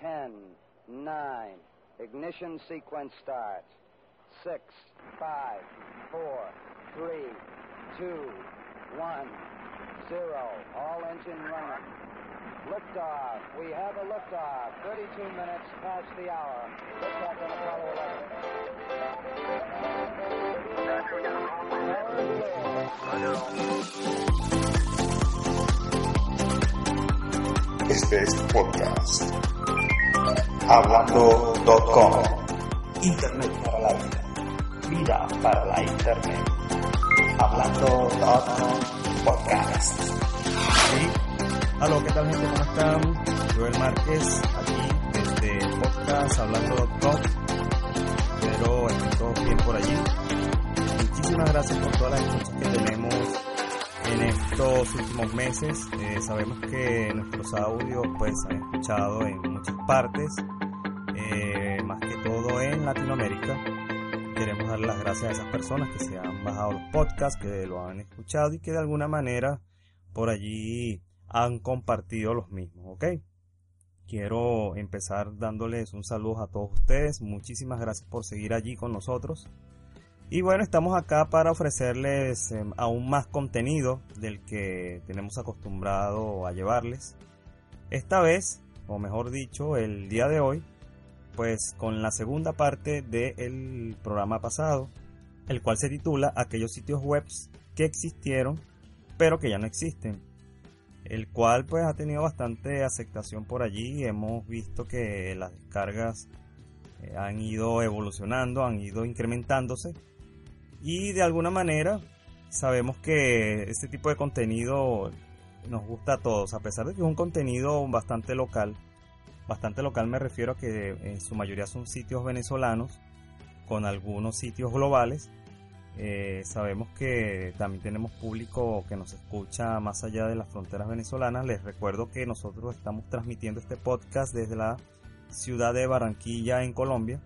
10, 9, ignition sequence starts. 6, 5, 4, 3, 2, 1, 0. All engine running. Liftoff. We have a liftoff. 32 minutes past the hour. Liftoff on Apollo 11. Este es podcast. Hablando.com. Internet para la vida. Vida para la Internet. Hablando.com podcast. Sí. Aló, ¿qué tal gente? ¿Cómo están? Joel Márquez, aquí desde podcast Hablando.com. Espero estén todos bien por allí. Muchísimas gracias por todas las escuchas que tenemos en estos últimos meses. Eh, sabemos que nuestros audios pues han escuchado en partes, eh, más que todo en Latinoamérica. Queremos dar las gracias a esas personas que se han bajado los podcasts, que lo han escuchado y que de alguna manera por allí han compartido los mismos, ¿ok? Quiero empezar dándoles un saludo a todos ustedes. Muchísimas gracias por seguir allí con nosotros. Y bueno, estamos acá para ofrecerles eh, aún más contenido del que tenemos acostumbrado a llevarles. Esta vez, o mejor dicho, el día de hoy, pues con la segunda parte del programa pasado, el cual se titula Aquellos sitios web que existieron pero que ya no existen. El cual pues ha tenido bastante aceptación por allí. Hemos visto que las descargas eh, han ido evolucionando, han ido incrementándose y de alguna manera sabemos que este tipo de contenido nos gusta a todos, a pesar de que es un contenido bastante local. Bastante local me refiero a que en su mayoría son sitios venezolanos, con algunos sitios globales. Eh, sabemos que también tenemos público que nos escucha más allá de las fronteras venezolanas. Les recuerdo que nosotros estamos transmitiendo este podcast desde la ciudad de Barranquilla en Colombia.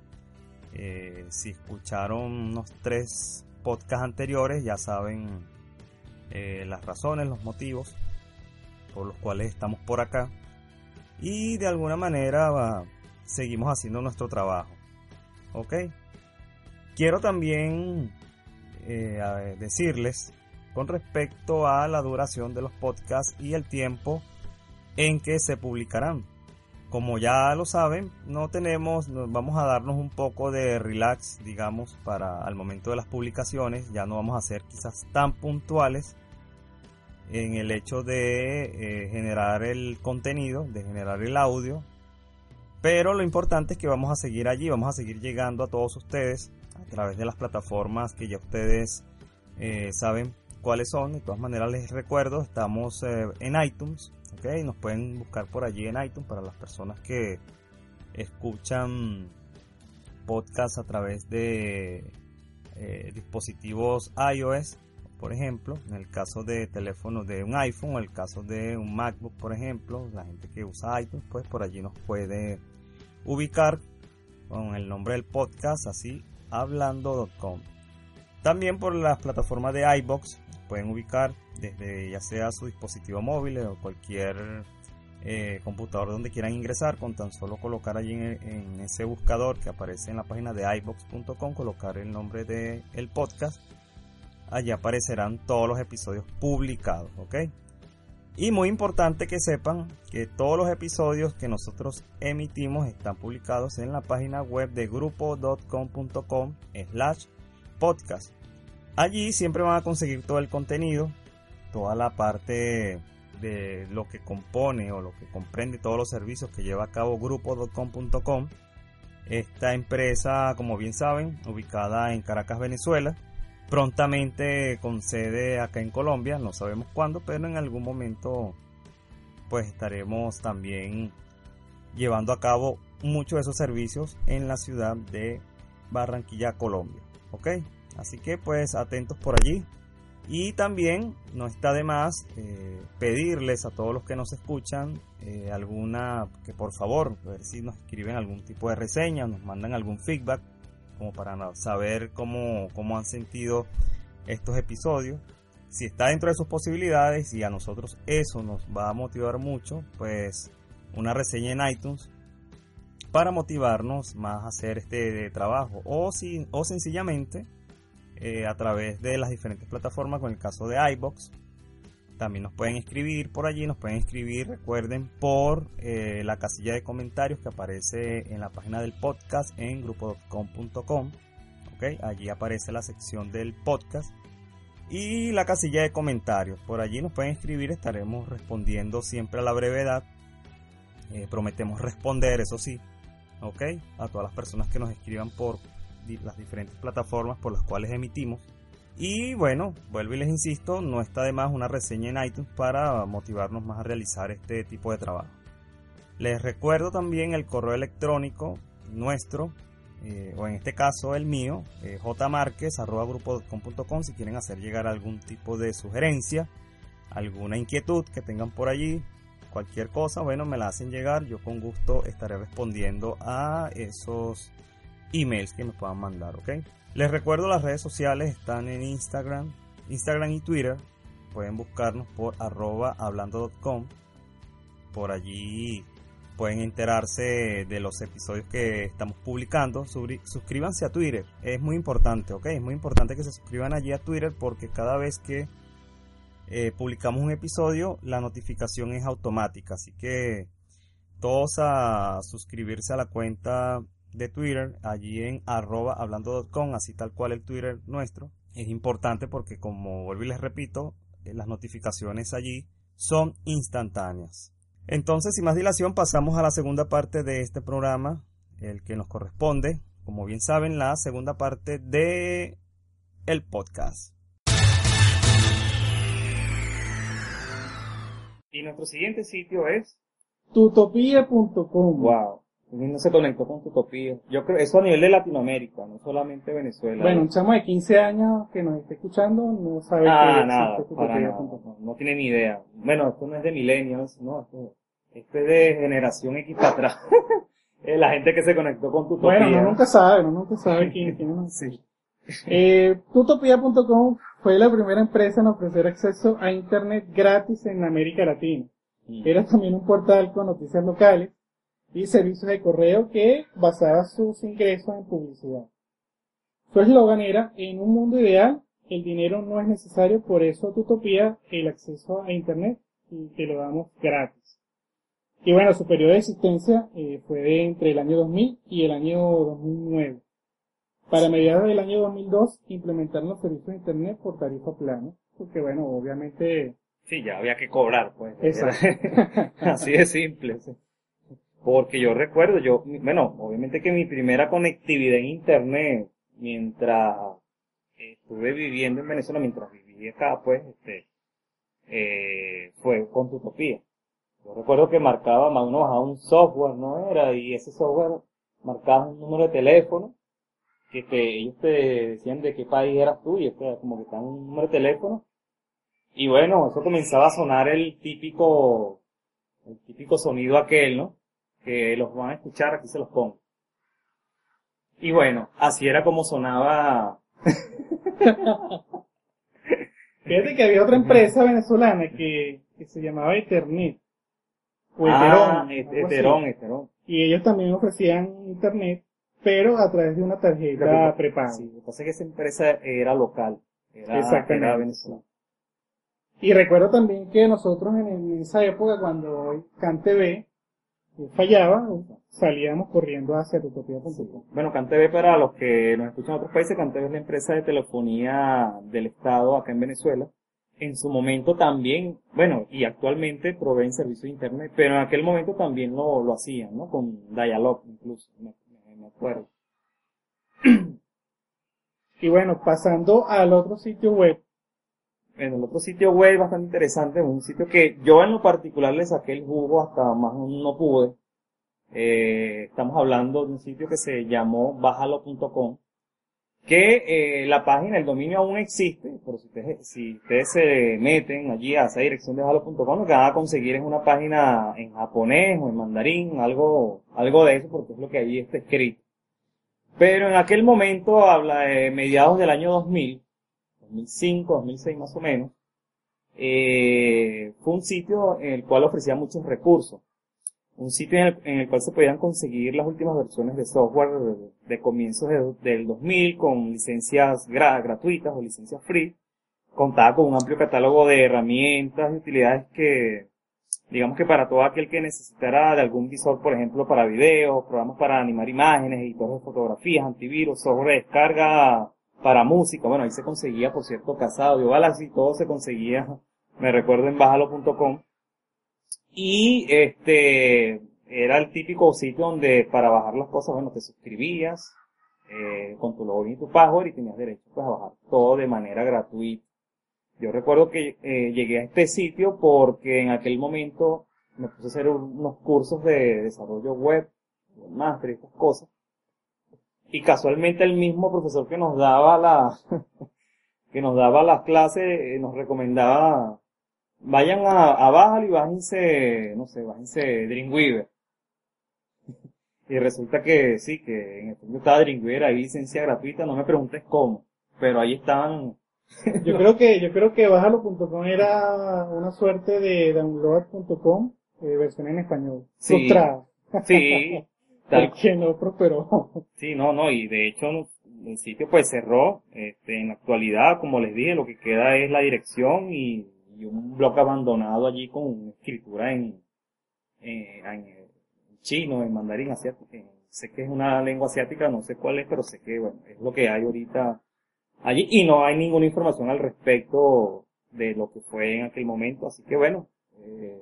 Eh, si escucharon unos tres podcasts anteriores, ya saben eh, las razones, los motivos por los cuales estamos por acá. Y de alguna manera va, seguimos haciendo nuestro trabajo. ¿Ok? Quiero también eh, decirles con respecto a la duración de los podcasts y el tiempo en que se publicarán como ya lo saben, no tenemos, vamos a darnos un poco de relax, digamos, para al momento de las publicaciones. Ya no vamos a ser quizás tan puntuales en el hecho de eh, generar el contenido, de generar el audio. Pero lo importante es que vamos a seguir allí, vamos a seguir llegando a todos ustedes a través de las plataformas que ya ustedes eh, saben cuáles son. De todas maneras les recuerdo, estamos eh, en iTunes, ¿ok? Nos pueden buscar por allí en iTunes para las personas que escuchan podcasts a través de dispositivos iOS, por ejemplo, en el caso de teléfonos de un iPhone o el caso de un MacBook, por ejemplo, la gente que usa iTunes, pues por allí nos puede ubicar con el nombre del podcast, así hablando.com. También por las plataformas de iBox pueden ubicar desde ya sea su dispositivo móvil o cualquier eh, computador donde quieran ingresar con tan solo colocar allí en, ese buscador que aparece en la página de iBox.com colocar el nombre del el podcast allí aparecerán todos los episodios publicados ok y muy importante que sepan que todos los episodios que nosotros emitimos están publicados en la página web de grupo.com.com slash podcast Allí siempre van a conseguir todo el contenido, toda la parte de lo que compone o lo que comprende todos los servicios que lleva a cabo grupo.com.com. Esta empresa, como bien saben, ubicada en Caracas, Venezuela, prontamente con sede acá en Colombia, no sabemos cuándo, pero en algún momento pues estaremos también llevando a cabo muchos de esos servicios en la ciudad de Barranquilla, Colombia. ¿Ok? Así que pues atentos por allí. Y también no está de más eh, pedirles a todos los que nos escuchan eh, alguna, que por favor, a ver si nos escriben algún tipo de reseña, nos mandan algún feedback, como para saber cómo, cómo han sentido estos episodios. Si está dentro de sus posibilidades y a nosotros eso nos va a motivar mucho, pues una reseña en iTunes para motivarnos más a hacer este trabajo o, si, o sencillamente eh, a través de las diferentes plataformas, con el caso de iBox. También nos pueden escribir por allí, nos pueden escribir, recuerden, por eh, la casilla de comentarios que aparece en la página del podcast en grupo.com.com. ¿okay? Allí aparece la sección del podcast y la casilla de comentarios. Por allí nos pueden escribir, estaremos respondiendo siempre a la brevedad. Eh, prometemos responder, eso sí, ¿ok? A todas las personas que nos escriban por las diferentes plataformas por las cuales emitimos. Y bueno, vuelvo y les insisto, no está de más una reseña en iTunes para motivarnos más a realizar este tipo de trabajo. Les recuerdo también el correo electrónico nuestro, eh, o en este caso el mío, eh, si quieren hacer llegar algún tipo de sugerencia, alguna inquietud que tengan por allí, cualquier cosa, bueno, me la hacen llegar, yo con gusto estaré respondiendo a esos emails que me puedan mandar, ¿ok? Les recuerdo las redes sociales están en Instagram, Instagram y Twitter. Pueden buscarnos por arroba hablando.com. Por allí pueden enterarse de los episodios que estamos publicando. Suscríbanse a Twitter, es muy importante, ¿ok? Es muy importante que se suscriban allí a Twitter porque cada vez que eh, publicamos un episodio, la notificación es automática. Así que todos a suscribirse a la cuenta de Twitter, allí en arroba hablando.com, así tal cual el Twitter nuestro. Es importante porque, como vuelvo y les repito, eh, las notificaciones allí son instantáneas. Entonces, sin más dilación, pasamos a la segunda parte de este programa, el que nos corresponde, como bien saben, la segunda parte de el podcast. Y nuestro siguiente sitio es tutopia.com. Wow no se conectó con Tutopía. Yo creo, eso a nivel de Latinoamérica, no solamente Venezuela. Bueno, un chamo de 15 años que nos esté escuchando no sabe ah, que nada, no, no, tiene ni idea. Bueno, esto no es de millennials, no, esto, esto es de generación X para atrás. la gente que se conectó con Tutopía. Bueno, no nunca sabe, no nunca sabe quién, quién es. Sí. Eh, Tutopia.com fue la primera empresa en ofrecer acceso a Internet gratis en América Latina. Mm. Era también un portal con noticias locales y servicios de correo que basaba sus ingresos en publicidad. Su eslogan era, en un mundo ideal, el dinero no es necesario, por eso tu utopía el acceso a Internet y te lo damos gratis. Y bueno, su periodo de existencia eh, fue entre el año 2000 y el año 2009. Para mediados del año 2002 implementaron los servicios de Internet por tarifa plana, porque bueno, obviamente... Sí, ya había que cobrar, pues. Así de simple. Porque yo recuerdo, yo, bueno, obviamente que mi primera conectividad en internet, mientras estuve viviendo en Venezuela, mientras viví acá, pues, este, eh, fue con Tutopía. Yo recuerdo que marcaba, más uno bajaba un software, ¿no era? Y ese software marcaba un número de teléfono, que ellos te decían de qué país eras tú, y este, como que estaba un número de teléfono. Y bueno, eso comenzaba a sonar el típico, el típico sonido aquel, ¿no? Que los van a escuchar, aquí se los pongo. Y bueno, así era como sonaba. Fíjate que había otra empresa venezolana que, que se llamaba Ethernet. O ah, Eterón, Eterón. Y ellos también ofrecían internet, pero a través de una tarjeta prepaga. Sí, lo que pasa es que esa empresa era local. Era, Exactamente. Era venezolana. Y recuerdo también que nosotros en, esa época, cuando CanTV fallaba, salíamos corriendo hacia tutopía.com. Bueno, CanTV para los que nos escuchan en otros países, CanTV es la empresa de telefonía del Estado acá en Venezuela. En su momento también, bueno, y actualmente proveen servicio de internet, pero en aquel momento también lo, lo hacían, ¿no? Con Dialog incluso, me, me acuerdo. Y bueno, pasando al otro sitio web, en el otro sitio web bastante interesante, un sitio que yo en lo particular le saqué el jugo hasta más no pude. Eh, estamos hablando de un sitio que se llamó bájalo.com, que eh, la página, el dominio aún existe, pero si ustedes, si ustedes se meten allí a esa dirección de bájalo.com, lo que van a conseguir es una página en japonés o en mandarín, algo, algo de eso, porque es lo que allí está escrito. Pero en aquel momento, habla de mediados del año 2000, 2005, 2006 más o menos, eh, fue un sitio en el cual ofrecía muchos recursos. un sitio en el, en el cual se podían conseguir las últimas versiones de software de, comienzos de- del 2000 con licencias gra- gratuitas o licencias free. Contaba con un amplio catálogo de herramientas y utilidades que, digamos que para todo aquel que necesitara de algún visor, por ejemplo, para videos, programas para animar imágenes, editores de fotografías, antivirus, software de descarga para música, bueno, ahí se conseguía, por cierto, Casado, Audio Galaxy, todo se conseguía, me recuerdo en bajalo.com. Y este, era el típico sitio donde para bajar las cosas, bueno, te suscribías, eh, con tu login y tu password y tenías derecho pues, a bajar todo de manera gratuita. Yo recuerdo que eh, llegué a este sitio porque en aquel momento me puse a hacer un- unos cursos de desarrollo web, y estas cosas. Y casualmente el mismo profesor que nos daba la, que nos daba las clases, eh, nos recomendaba, vayan a, a Bájalo y bájense, no sé, bájense Dreamweaver. Y resulta que sí, que en efecto estaba Dreamweaver ahí licencia gratuita, no me preguntes cómo, pero ahí estaban Yo creo que, yo creo que bájalo.com era una suerte de download.com, eh, versión en español. Sí. Sí, tal, Porque no prosperó. sí, no, no, y de hecho el sitio pues cerró, este, en la actualidad, como les dije, lo que queda es la dirección y, y un blog abandonado allí con escritura en, en, en chino, en mandarín asiático, sé que es una lengua asiática, no sé cuál es, pero sé que, bueno, es lo que hay ahorita allí y no hay ninguna información al respecto de lo que fue en aquel momento, así que bueno, eh,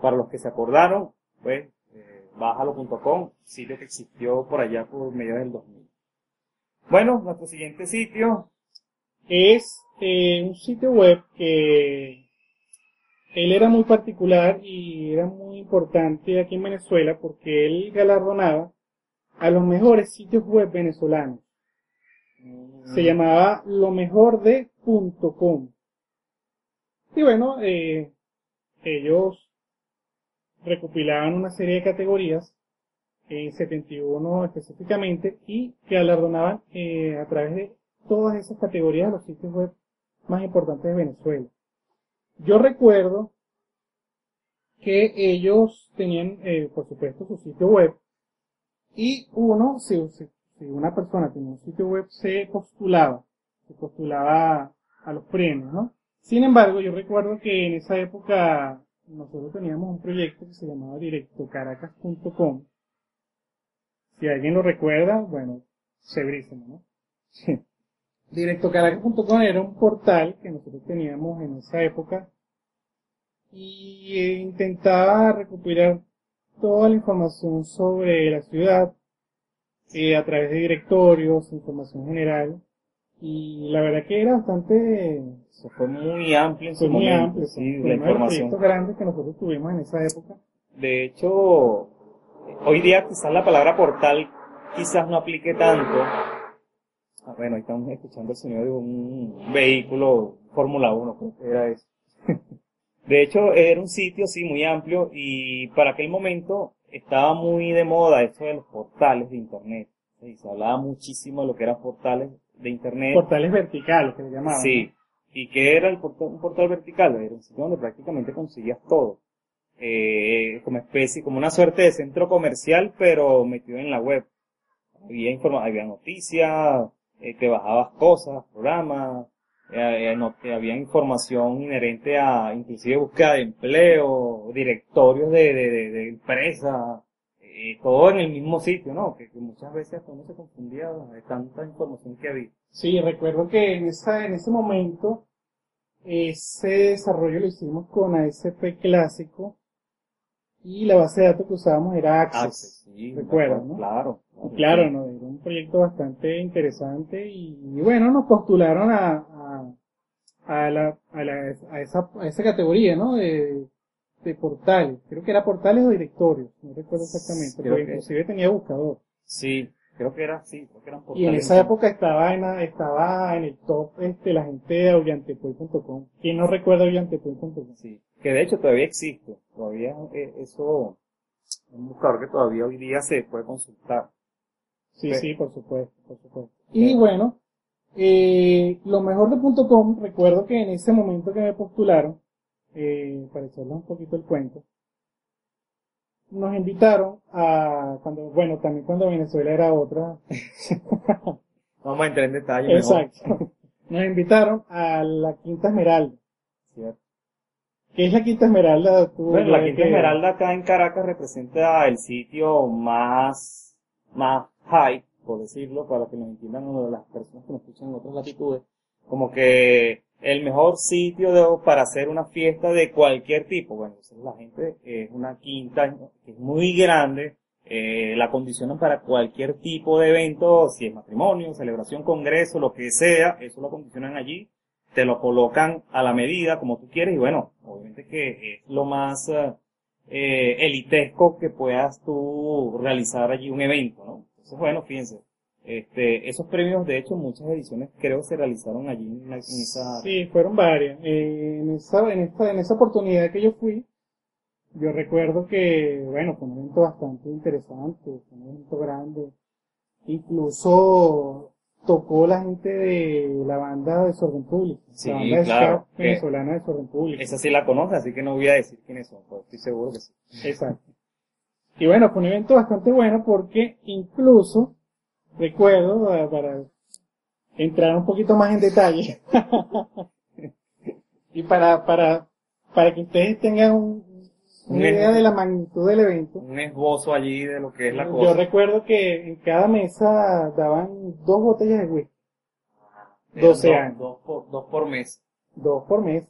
para los que se acordaron, pues, bájalo.com, sitio que existió por allá por medio del 2000. Bueno, nuestro siguiente sitio, Es eh, un sitio web que él era muy particular y era muy importante aquí en Venezuela porque él galardonaba a los mejores sitios web venezolanos. Se llamaba lo mejor de .com. Y bueno, eh, ellos recopilaban una serie de categorías, en 71 específicamente, y galardonaban eh, a través de todas esas categorías los sitios web más importantes de Venezuela. Yo recuerdo que ellos tenían, eh, por supuesto, su sitio web, y uno, si- si una persona tenía un sitio web, se postulaba, se postulaba a los premios, ¿no? Sin embargo, yo recuerdo que en esa época nosotros teníamos un proyecto que se llamaba directocaracas.com. Si alguien lo recuerda, bueno, chéverísimo, ¿no? Directocaracas.com era un portal que nosotros teníamos en esa época y eh, intentaba recopilar toda la información sobre la ciudad eh, a través de directorios, información general y la verdad que era bastante eso fue muy amplio en su fue muy momento, amplio, sí, la uno de los información. proyectos grandes que nosotros tuvimos en esa época. De hecho, hoy día quizás la palabra portal quizás no aplique tanto. Ah, bueno, ahí estamos escuchando el sonido de un vehículo Fórmula 1, creo que era eso. De hecho, era un sitio, sí, muy amplio y para aquel momento estaba muy de moda esto de los portales de Internet. Sí, se hablaba muchísimo de lo que eran portales de Internet. Portales verticales que le llamaban. Sí. ¿Y qué era el portal, un portal vertical? Era un sitio donde prácticamente conseguías todo. Eh, como especie, como una suerte de centro comercial, pero metido en la web. Había informa había noticias, eh, te bajabas cosas, programas, eh, no- eh, había información inherente a inclusive búsqueda de empleo, directorios de, de, de, de empresas, eh, todo en el mismo sitio, ¿no? Que, que muchas veces uno se confundía de tanta información que había. Sí, recuerdo que en esa, en ese momento, ese desarrollo lo hicimos con ASP clásico y la base de datos que usábamos era Access. Access, sí, recuerdo, ¿no? Claro. Y claro, ¿no? Era un proyecto bastante interesante y, y bueno, nos postularon a, a, a, la, a, la- a esa, a esa categoría, ¿no? De, de portales. Creo que era portales o directorios, no recuerdo exactamente, Creo porque que- inclusive tenía buscador. Sí, creo que era, sí, creo que eran Y en portales. esa época estaba en, estaba en el top este, la gente de aullantepuy.com. ¿Quién no recuerda aullantepuy.com? Sí, que de hecho todavía existe, todavía eh, eso, un buscador que todavía hoy día se puede consultar. Sí, Sí. sí, por supuesto, por supuesto. Y bueno, eh, lo mejor de .com, recuerdo que en ese momento que me postularon, eh, para echarles un poquito el cuento, nos invitaron a, cuando, bueno, también cuando Venezuela era otra. Vamos a entrar en detalle. mejor. Exacto. Nos invitaron a la Quinta Esmeralda. Cierto. ¿Qué es la Quinta Esmeralda? Tú Bueno, la Quinta que- Esmeralda acá en Caracas representa el sitio más, más high, por decirlo, para que nos entiendan las personas que nos escuchan en otras latitudes, como que el mejor sitio de- para hacer una fiesta de cualquier tipo. Bueno, la gente es una quinta que es muy grande, eh, la condicionan para cualquier tipo de evento, si es matrimonio, celebración, congreso, lo que sea, eso lo condicionan allí te lo colocan a la medida como tú quieres y bueno, obviamente que es lo más eh, eh, elitesco que puedas tú realizar allí un evento, ¿no? Entonces bueno, fíjense, este, esos premios de hecho muchas ediciones creo se realizaron allí en, la- en esa... Sí, fueron varias. Eh, en esa, en esta, en esa oportunidad que yo fui, yo recuerdo que, bueno, fue un evento bastante interesante, fue un evento grande. Incluso tocó la gente de la banda de Desorden Público, Sí, la banda de claro, que- venezolana de Desorden Público. Esa sí la conoces, así que no voy a decir quiénes son, pero estoy seguro que sí. Exacto. Y bueno, fue un evento bastante bueno porque incluso recuerdo, eh, para entrar un poquito más en detalle, y para, para, para que ustedes tengan un- una Un idea de la magnitud del evento, Un esbozo allí de lo que es la yo cosa. recuerdo que en cada mesa daban dos botellas de whisky, Eran 12 dos- años. Dos por, dos por mes. dos por mesa.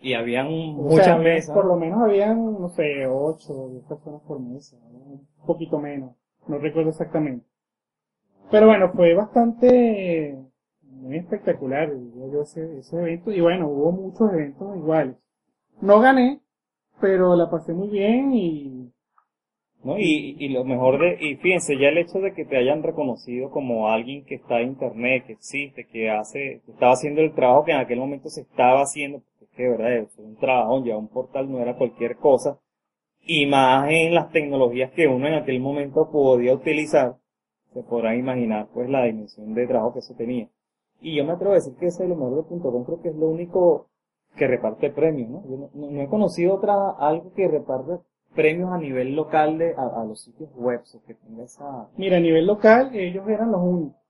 Y habían O muchas sea, mesas. Por lo menos habían, no sé, ocho o diez personas por mesa, un poquito menos, no recuerdo exactamente. Pero bueno, fue bastante, muy espectacular, yo, ese, ese evento, y bueno, hubo muchos eventos iguales. No gané, pero la pasé muy bien y, ¿no? Y, y lo mejor de, y fíjense, ya el hecho de que te hayan reconocido como alguien que está en internet, que existe, que hace, que estaba haciendo el trabajo que en aquel momento se estaba haciendo, porque es que verdad es un trabajo, ya un portal no era cualquier cosa, y más en las tecnologías que uno en aquel momento podía utilizar, se podrán imaginar pues la dimensión de trabajo que eso tenía. Y yo me atrevo a decir que ese es lo mejor de punto com, creo que es lo único que reparte premios, ¿no? Yo no, no- he conocido otra, algo que reparte premios a nivel local de, a, a los sitios web, o que tenga esa, mira, a nivel local, ellos eran los únicos.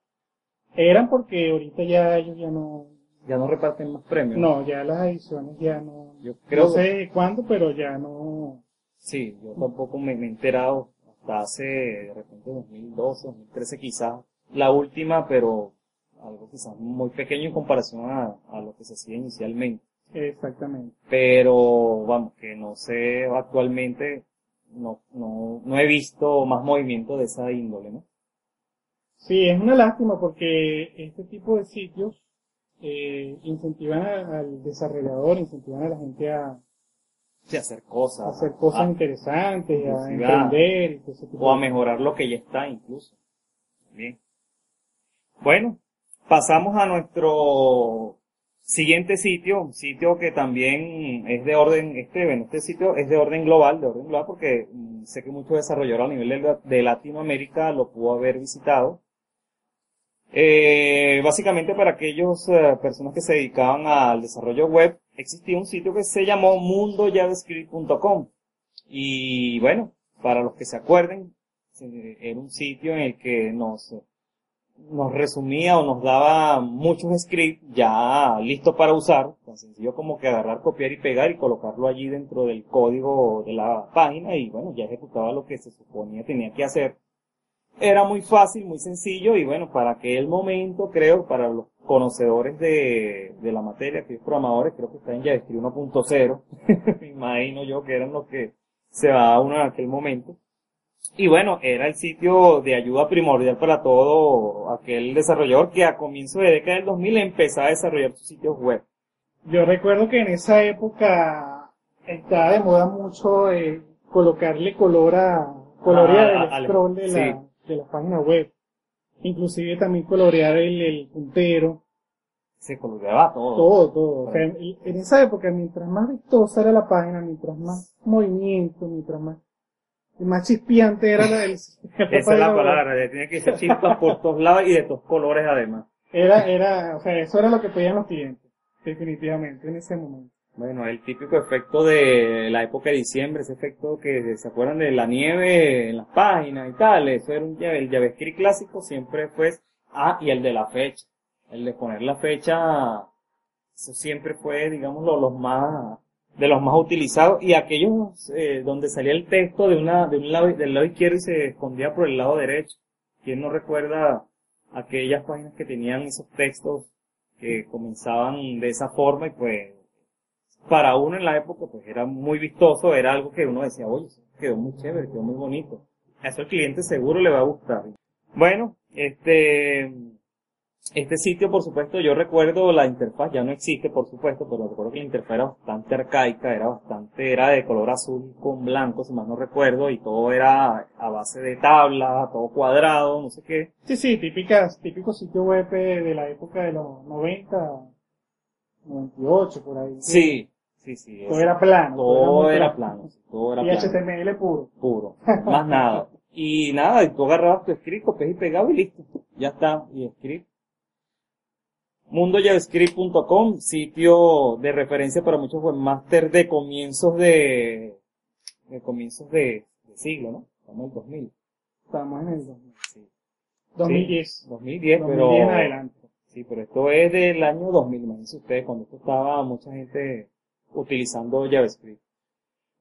Eran porque ahorita ya ellos ya no, ya no reparten más premios. no, ya las ediciones ya no, Yo creo no sé cuándo, pero ya no, Sí, yo tampoco me, me he enterado hasta hace, de repente, 2012, 2013 quizás, la última, pero algo quizás muy pequeño en comparación a, a lo que se hacía inicialmente. exactamente. Pero, vamos, que no sé, actualmente no, no, no he visto más movimiento de esa índole, ¿no? Sí, es una lástima porque este tipo de sitios eh, incentivan al desarrollador, incentivan a la gente a, Sí, hacer cosas. hacer cosas a- interesantes, a emprender y todo ese tipo o a mejorar lo que ya está incluso. Bien. Bueno, pasamos a nuestro siguiente sitio, un sitio que también es de orden, este, bueno, este sitio es de orden global, de orden global porque mm, sé que muchos desarrolladores a nivel de, de Latinoamérica lo pudo haber visitado. Eh, básicamente para aquellos eh, personas que se dedicaban al desarrollo web, existía un sitio que se llamó mundojavascript.com. Y bueno, para los que se acuerden, era un sitio en el que nos, nos resumía o nos daba muchos scripts ya listos para usar, tan sencillo como que agarrar, copiar y pegar y colocarlo allí dentro del código de la página y bueno, ya ejecutaba lo que se suponía tenía que hacer. Era muy fácil, muy sencillo y bueno, para aquel momento creo, para los conocedores de, de la materia, aquellos programadores, creo que está en JavaScript 1.0, me imagino yo que eran los que se va uno en aquel momento. Y bueno, era el sitio de ayuda primordial para todo aquel desarrollador que a comienzo de década del 2000 empezaba a desarrollar sus sitios web. Yo recuerdo que en esa época estaba de moda mucho eh, colocarle color a, colorear Ah, el scroll de la, sí. de la página web. Inclusive también colorear el, el puntero, Se coloreaba todo. todo, todo. O sea, en, en esa época, mientras más vistosa era la página, mientras más movimiento, mientras más, más chispeante era la, el, la Esa es la palabra, tenía que ser chispas por todos lados y de todos colores además. Era, era, o sea, eso era lo que pedían los clientes, definitivamente, en ese momento. Bueno, el típico efecto de la época de diciembre, ese efecto que se acuerdan de la nieve en las páginas y tal, eso era un el JavaScript clásico siempre fue, ah, y el de la fecha, el de poner la fecha, eso siempre fue, digamos, lo- los más, de los más utilizados, y aquellos eh, donde salía el texto de una, de un lado, del lado izquierdo y se escondía por el lado derecho. ¿Quién no recuerda aquellas páginas que tenían esos textos que comenzaban de esa forma y pues para uno en la época pues era muy vistoso, era algo que uno decía, oye, quedó muy chévere, quedó muy bonito. A eso al cliente seguro le va a gustar. Bueno, este, este sitio por supuesto yo recuerdo la interfaz, ya no existe por supuesto, pero recuerdo que la interfaz era bastante arcaica, era bastante, era de color azul con blanco, si más no recuerdo, y todo era a base de tabla, todo cuadrado, no sé qué. Sí, sí, típicas, típicos sitios web eh, de la época de los 90, 98, por ahí. Sí, sí, sí. Todo era plano. todo era plano, sí, todo era Y plano. HTML puro. puro, más nada. Y nada, y tú agarrabas tu script, copias y pegabas y listo. Ya está, y script. MundoJavaScript.com, sitio de referencia para muchos webmasters de comienzos de, de comienzos de, de siglo, ¿no? Estamos en el 2000. Estamos en el 2000. Sí. 2010. 2010, 2010 pero... en adelante. Sí, pero esto es del año 2000, imagínense ustedes, cuando esto estaba mucha gente utilizando JavaScript.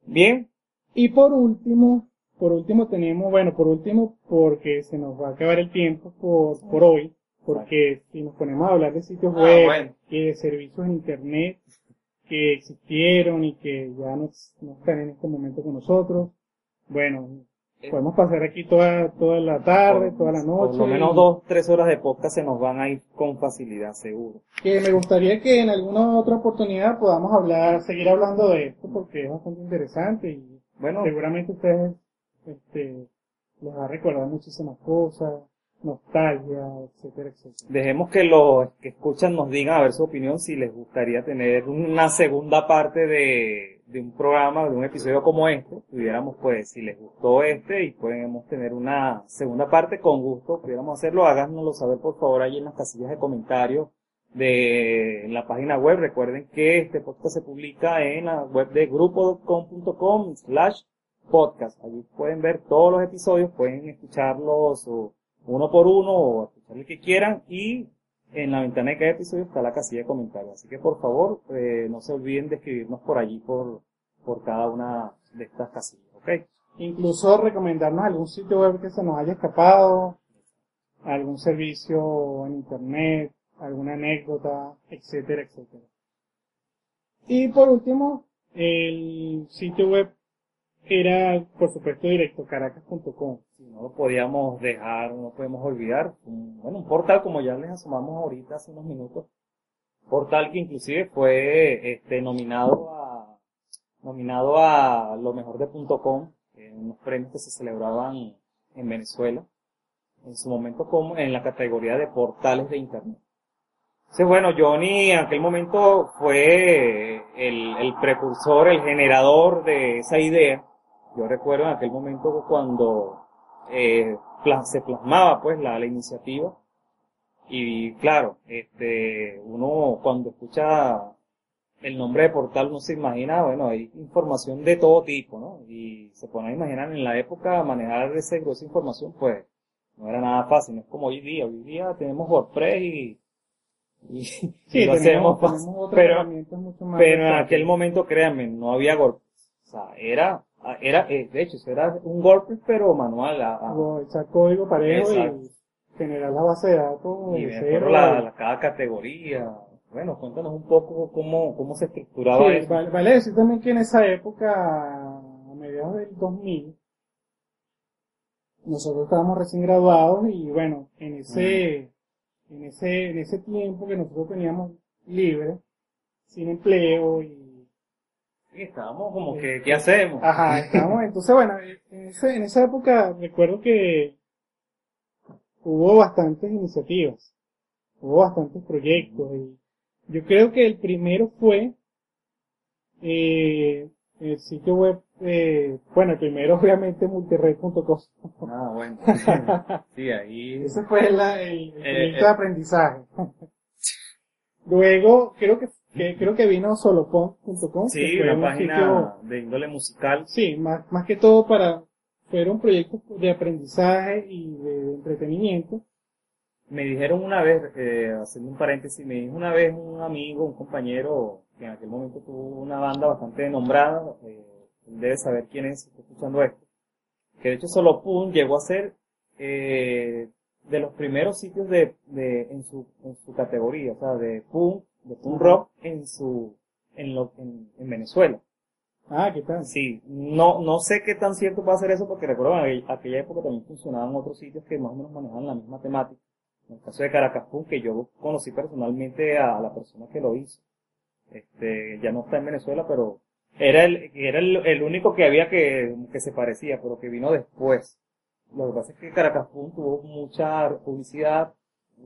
Bien, Y por último, por último tenemos, bueno, por último, porque se nos va a acabar el tiempo por, por hoy, porque si nos ponemos a hablar de sitios Ah, web bueno. y de servicios en internet que existieron y que ya no, no están en este momento con nosotros, bueno, podemos pasar aquí toda, toda la tarde, por- toda la noche. Por lo menos dos, tres horas de podcast se nos van a ir con facilidad, seguro. que me gustaría que en alguna otra oportunidad podamos hablar, seguir hablando de esto porque es bastante interesante y Bueno, seguramente ustedes este, les va a recordar muchísimas cosas, nostalgia, etcétera, etcétera. dejemos que los que escuchan nos digan a ver su opinión si les gustaría tener una segunda parte de, de un programa, de un episodio como este. Pudiéramos pues, si les gustó este y podemos tener una segunda parte, con gusto pudiéramos hacerlo. Háganoslo saber por favor ahí en las casillas de comentarios de la página web. Recuerden que este podcast se publica en la web de grupo.com slash podcast. Allí pueden ver todos los episodios, pueden escucharlos uno por uno o escuchar el que quieran y en la ventana de cada episodio está la casilla de comentarios. Así que por favor, eh, no se olviden de escribirnos por allí por, por cada una de estas casillas, ¿ok? Incluso recomendarnos algún sitio web que se nos haya escapado, algún servicio en internet, alguna anécdota, etcétera, etcétera. Y por último, el sitio web era, por supuesto, directocaracas.com. No lo podíamos dejar, no podemos olvidar. Bueno, un portal como ya les asomamos ahorita hace unos minutos. Portal que inclusive fue este, nominado a nominado a lo mejor de .com, en unos premios que se celebraban en Venezuela, en su momento como en la categoría de portales de internet. Entonces, bueno, Johnny en aquel momento fue el, el precursor, el generador de esa idea. Yo recuerdo en aquel momento cuando eh, se plasmaba pues la, la iniciativa y claro, este, uno cuando escucha el nombre de portal uno se imagina, bueno, hay información de todo tipo, ¿no? Y se pone a imaginar en la época manejar ese grueso información, pues no era nada fácil, no es como hoy día. Hoy día tenemos WordPress y, y, y Sí, lo tenemos, hacemos tenemos Pero, herramientas mucho más pero en aquel momento, créanme, no había WordPress. O sea, era, era, eh, de hecho, eso era un WordPress pero manual. a- a- O echar código parejo Exacto. y generar la base de datos y de cero. la, la- cada categoría. Bueno, cuéntanos un poco cómo, cómo se estructuraba Sí, eso. vale, vale decir también que en esa época, a mediados del 2000, nosotros estábamos recién graduados y bueno, en ese, en ese, en ese tiempo que nosotros teníamos libre, sin empleo y Sí, estábamos como que, ¿qué hacemos? Ajá, estamos, entonces bueno, en, ese- en esa época recuerdo que hubo bastantes iniciativas, hubo bastantes proyectos y yo creo que el primero fue eh, el sitio web, eh, bueno, el primero obviamente multired.com. Ah, bueno. Sí, ahí. Ese fue la- el, el Eh, proyecto eh. de aprendizaje. Luego, creo que que creo que vino solopon.com. Sí, que fue una un página sitio- de índole musical. Sí, más, más que todo para, fueron proyectos de aprendizaje y de entretenimiento. Me dijeron una vez, eh, haciendo un paréntesis, me dijo una vez un amigo, un compañero, que en aquel momento tuvo una banda bastante nombrada, eh, debe saber quién es, si está escuchando esto, que de hecho solo Pun llegó a ser eh, de los primeros sitios de, de en su en su categoría, o sea, de punk, de punk rock en su en lo en, en Venezuela. Ah, ¿qué tal? Sí, no, no sé qué tan cierto va a ser eso porque recuerdo en aquella- aquella época también funcionaban otros sitios que más o menos manejaban la misma temática. En el caso de Caracas Punk, que yo conocí personalmente a la persona que lo hizo. Este, ya no está en Venezuela, pero era el, era el, el único que había que, que se parecía, pero que vino después. Lo que pasa es que Caracas Punk tuvo mucha publicidad,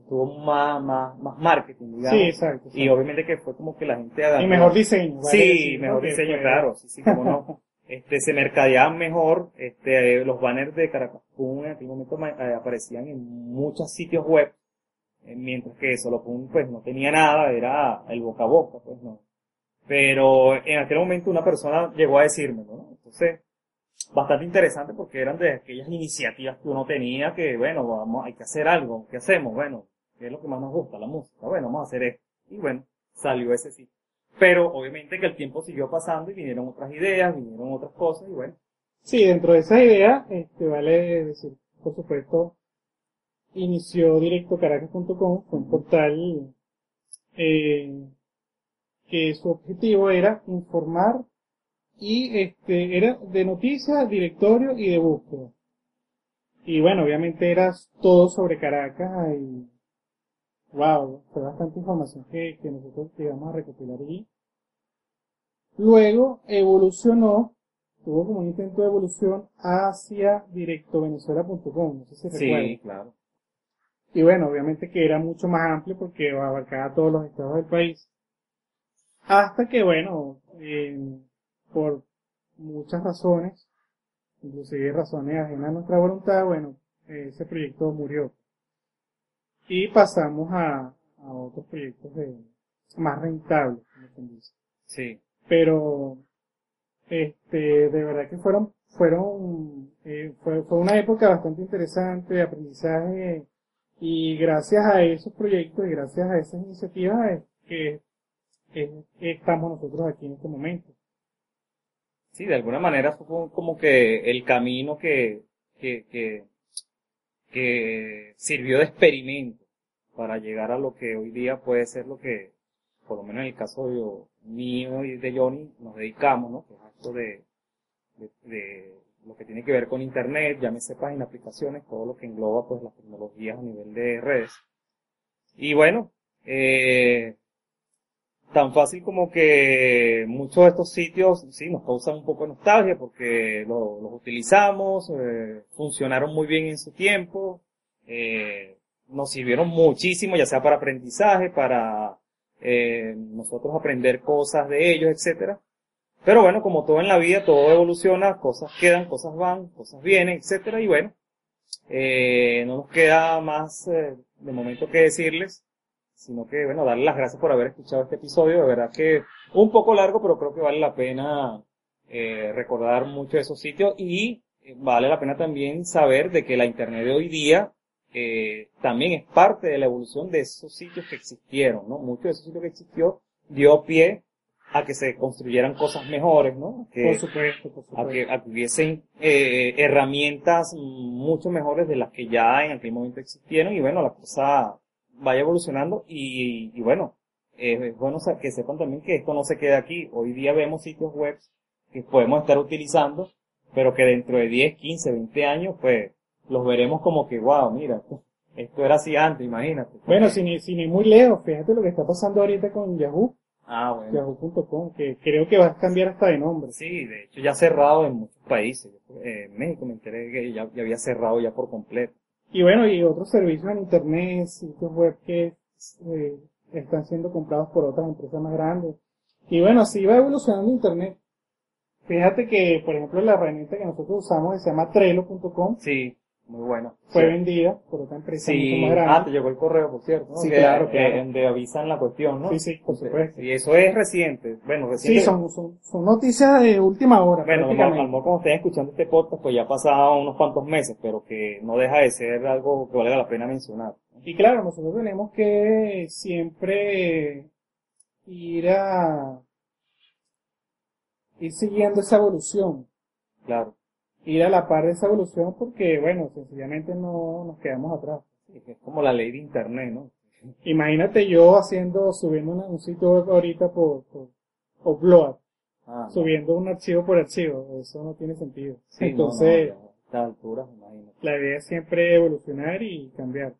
tuvo más, más, más marketing, digamos. Sí, exacto. Y obviamente que fue como que la gente agarró. Y mejor diseño. vale Sí, decir, mejor diseño, fue- claro, sí, sí, como no. Este, se mercadeaban mejor, este, los banners de Caracas Punk en aquel momento eh, aparecían en muchos sitios web, eh, mientras que Solo Punk pues no tenía nada, era el boca a boca, pues no. Pero en aquel momento una persona llegó a decirme, ¿no? Entonces, bastante interesante porque eran de aquellas iniciativas que uno tenía que, bueno, vamos, hay que hacer algo, ¿qué hacemos? Bueno, ¿qué es lo que más nos gusta? La música, bueno, vamos a hacer esto. Y bueno, salió ese sí. Pero obviamente que el tiempo siguió pasando y vinieron otras ideas, vinieron otras cosas y bueno. Sí, dentro de esa idea, este, vale decir, por supuesto, inició directocaracas.com, fue un portal eh, que su objetivo era informar y este era de noticias, directorio y de búsqueda. Y bueno, obviamente era todo sobre Caracas y wow, fue bastante información que, que nosotros llegamos a recopilar allí. Luego evolucionó tuvo como un intento de evolución hacia directovenezuela.com, no sé si recuerdan. claro. Y bueno, obviamente que era mucho más amplio porque abarcaba todos los estados del país. Hasta que, bueno, eh, por muchas razones, inclusive razones ajenas a nuestra voluntad, bueno, ese proyecto murió. Y pasamos a, a otros proyectos de, más rentables, como dice Sí. pero este de verdad que fueron fueron eh, fue, fue una época bastante interesante de aprendizaje y gracias a esos proyectos y gracias a esas iniciativas es que es- estamos nosotros aquí en este momento Sí, de alguna manera fue como- que el camino que, que, que, que sirvió de experimento para llegar a lo que hoy día puede ser lo que, por lo menos en el caso yo- mío y de Johnny, nos dedicamos, ¿no? Que es esto de, de, de lo que tiene que ver con internet, llámese páginas, aplicaciones, todo lo que engloba pues las tecnologías a nivel de redes. Y bueno, eh, tan fácil como que muchos de estos sitios sí nos causan un poco de nostalgia porque lo- los utilizamos, eh, funcionaron muy bien en su tiempo, eh, nos sirvieron muchísimo, ya sea para aprendizaje, para eh, nosotros aprender cosas de ellos, etcétera. Pero bueno, como todo en la vida, todo evoluciona, cosas quedan, cosas van, cosas vienen, etcétera, y bueno, no nos queda más de momento que decirles sino que, bueno, darle las gracias por haber escuchado este episodio. De verdad que un poco largo, pero creo que vale la pena eh, recordar mucho de esos sitios y eh, vale la pena también saber de que la Internet de hoy día eh, también es parte de la evolución de esos sitios que existieron, ¿no? Muchos de esos sitios que existió dio pie a que se construyeran cosas mejores, ¿no? Que, por supuesto por a que, supuesto a que hubiesen eh, herramientas mucho mejores de las que ya en aquel momento existieron y bueno, la cosa vaya evolucionando y, y bueno, eh, es bueno que sepan también que esto no se queda aquí. Hoy día vemos sitios web que podemos estar utilizando, pero que dentro de 10, 15, 20 años, pues, los veremos como que, wow, mira, esto era así antes, imagínate. bueno sin ir, sin muy lejos fíjate lo que está pasando ahorita con Yahoo Ah, bueno. Yahoo.com que creo que va a cambiar hasta de nombre Sí, de hecho ya ha cerrado en muchos países. Eh, en México me enteré que ya, ya había cerrado ya por completo. Y bueno, y otros servicios en Internet, sitios web que eh, están siendo comprados por otras empresas más grandes. Y bueno, así va evolucionando Internet. Fíjate que, por ejemplo, la herramienta que nosotros usamos se llama Trello.com, Sí, Muy bueno. Fue Sí. vendida por otra empresa Sí, mucho más grande. ah, te llegó el correo, por cierto. ¿no? Sí, Que- claro, que- claro. Donde avisan la cuestión, ¿no? Sí, sí, por supuesto. Y eso es reciente. Bueno, Sí, reciente. son, son, son noticias de última hora, Bueno, a lo como estén escuchando este podcast, pues ya ha pasado unos cuantos meses, pero que no deja de ser algo que valga la pena mencionar. Y claro, nosotros tenemos que siempre ir a ir siguiendo esa evolución, Claro. Ir a la par de esa evolución porque, bueno, sencillamente no nos quedamos atrás. Es como la ley de internet, ¿no? Imagínate yo haciendo, subiendo una- un sitio web ahorita por, por Upload, Ah, no. subiendo un archivo por archivo, eso no tiene sentido. Sí, Entonces, no, a estas alturas, imagínate. la idea es siempre evolucionar y cambiar.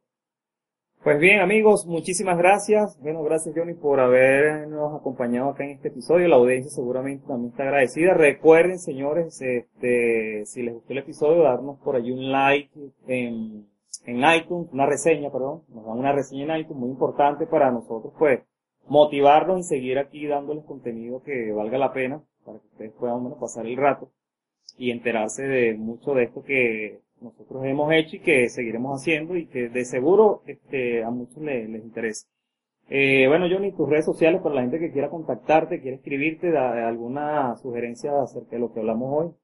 Pues bien, amigos, muchísimas gracias. Bueno, gracias Johnny por habernos acompañado acá en este episodio. La audiencia seguramente también está agradecida. Recuerden, señores, este, si les gustó el episodio, darnos por allí un like en, en iTunes, una reseña, perdón. Nos dan una reseña en iTunes, muy importante para nosotros, pues, motivarnos y seguir aquí dándoles contenido que valga la pena para que ustedes puedan, bueno, pasar el rato y enterarse de mucho de esto que nosotros hemos hecho y que seguiremos haciendo y que de seguro este, a muchos les, les interesa. Eh, bueno, Johnny, tus redes sociales para la gente que quiera contactarte, quiere escribirte, da alguna sugerencia acerca de lo que hablamos hoy.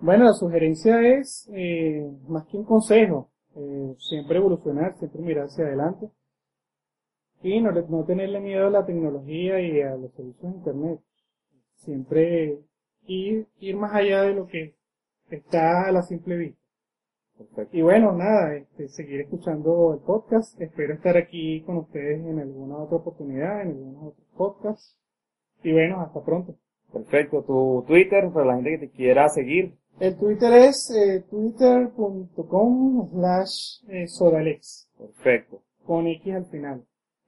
Bueno, la sugerencia es, eh, más que un consejo, eh, siempre evolucionar, siempre mirar hacia adelante y no, no tenerle miedo a la tecnología y a los servicios de Internet. Siempre ir, ir más allá de lo que está a la simple vista. Perfecto. Y bueno, nada, este, seguir escuchando el podcast. Espero estar aquí con ustedes en alguna otra oportunidad, en algunos otros podcasts. Y bueno, hasta pronto. Perfecto. Tu Twitter para la gente que te quiera seguir. El Twitter es eh, twitter.com slash eh, sodalex, Perfecto. con X al final.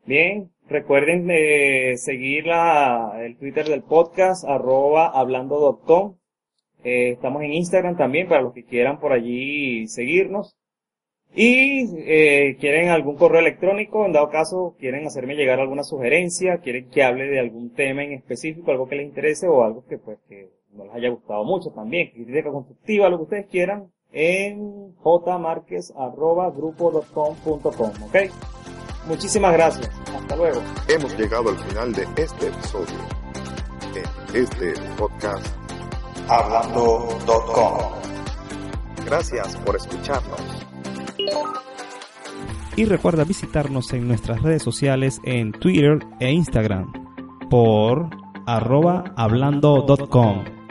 Bien, recuerden eh, seguir la, el Twitter del podcast, arroba hablando.com. Eh, estamos en Instagram también para los que quieran por allí seguirnos. Y eh, quieren algún correo electrónico, en dado caso quieren hacerme llegar alguna sugerencia, quieren que hable de algún tema en específico, algo que les interese o algo que pues que no les haya gustado mucho también, crítica constructiva, lo que ustedes quieran, en jmarquez.grupo.com.com, ¿ok? Muchísimas gracias. Hasta luego. Hemos llegado al final de este episodio. En este podcast. Hablando.com. Gracias por escucharnos. Y recuerda visitarnos en nuestras redes sociales en Twitter e Instagram por arroba hablando.com.